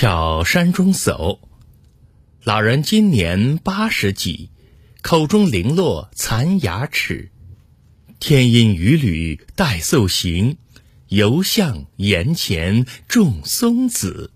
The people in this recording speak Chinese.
挑山中叟，老人今年八十几，口中零落残牙齿。天阴雨缕带宿行，犹向岩前种松子。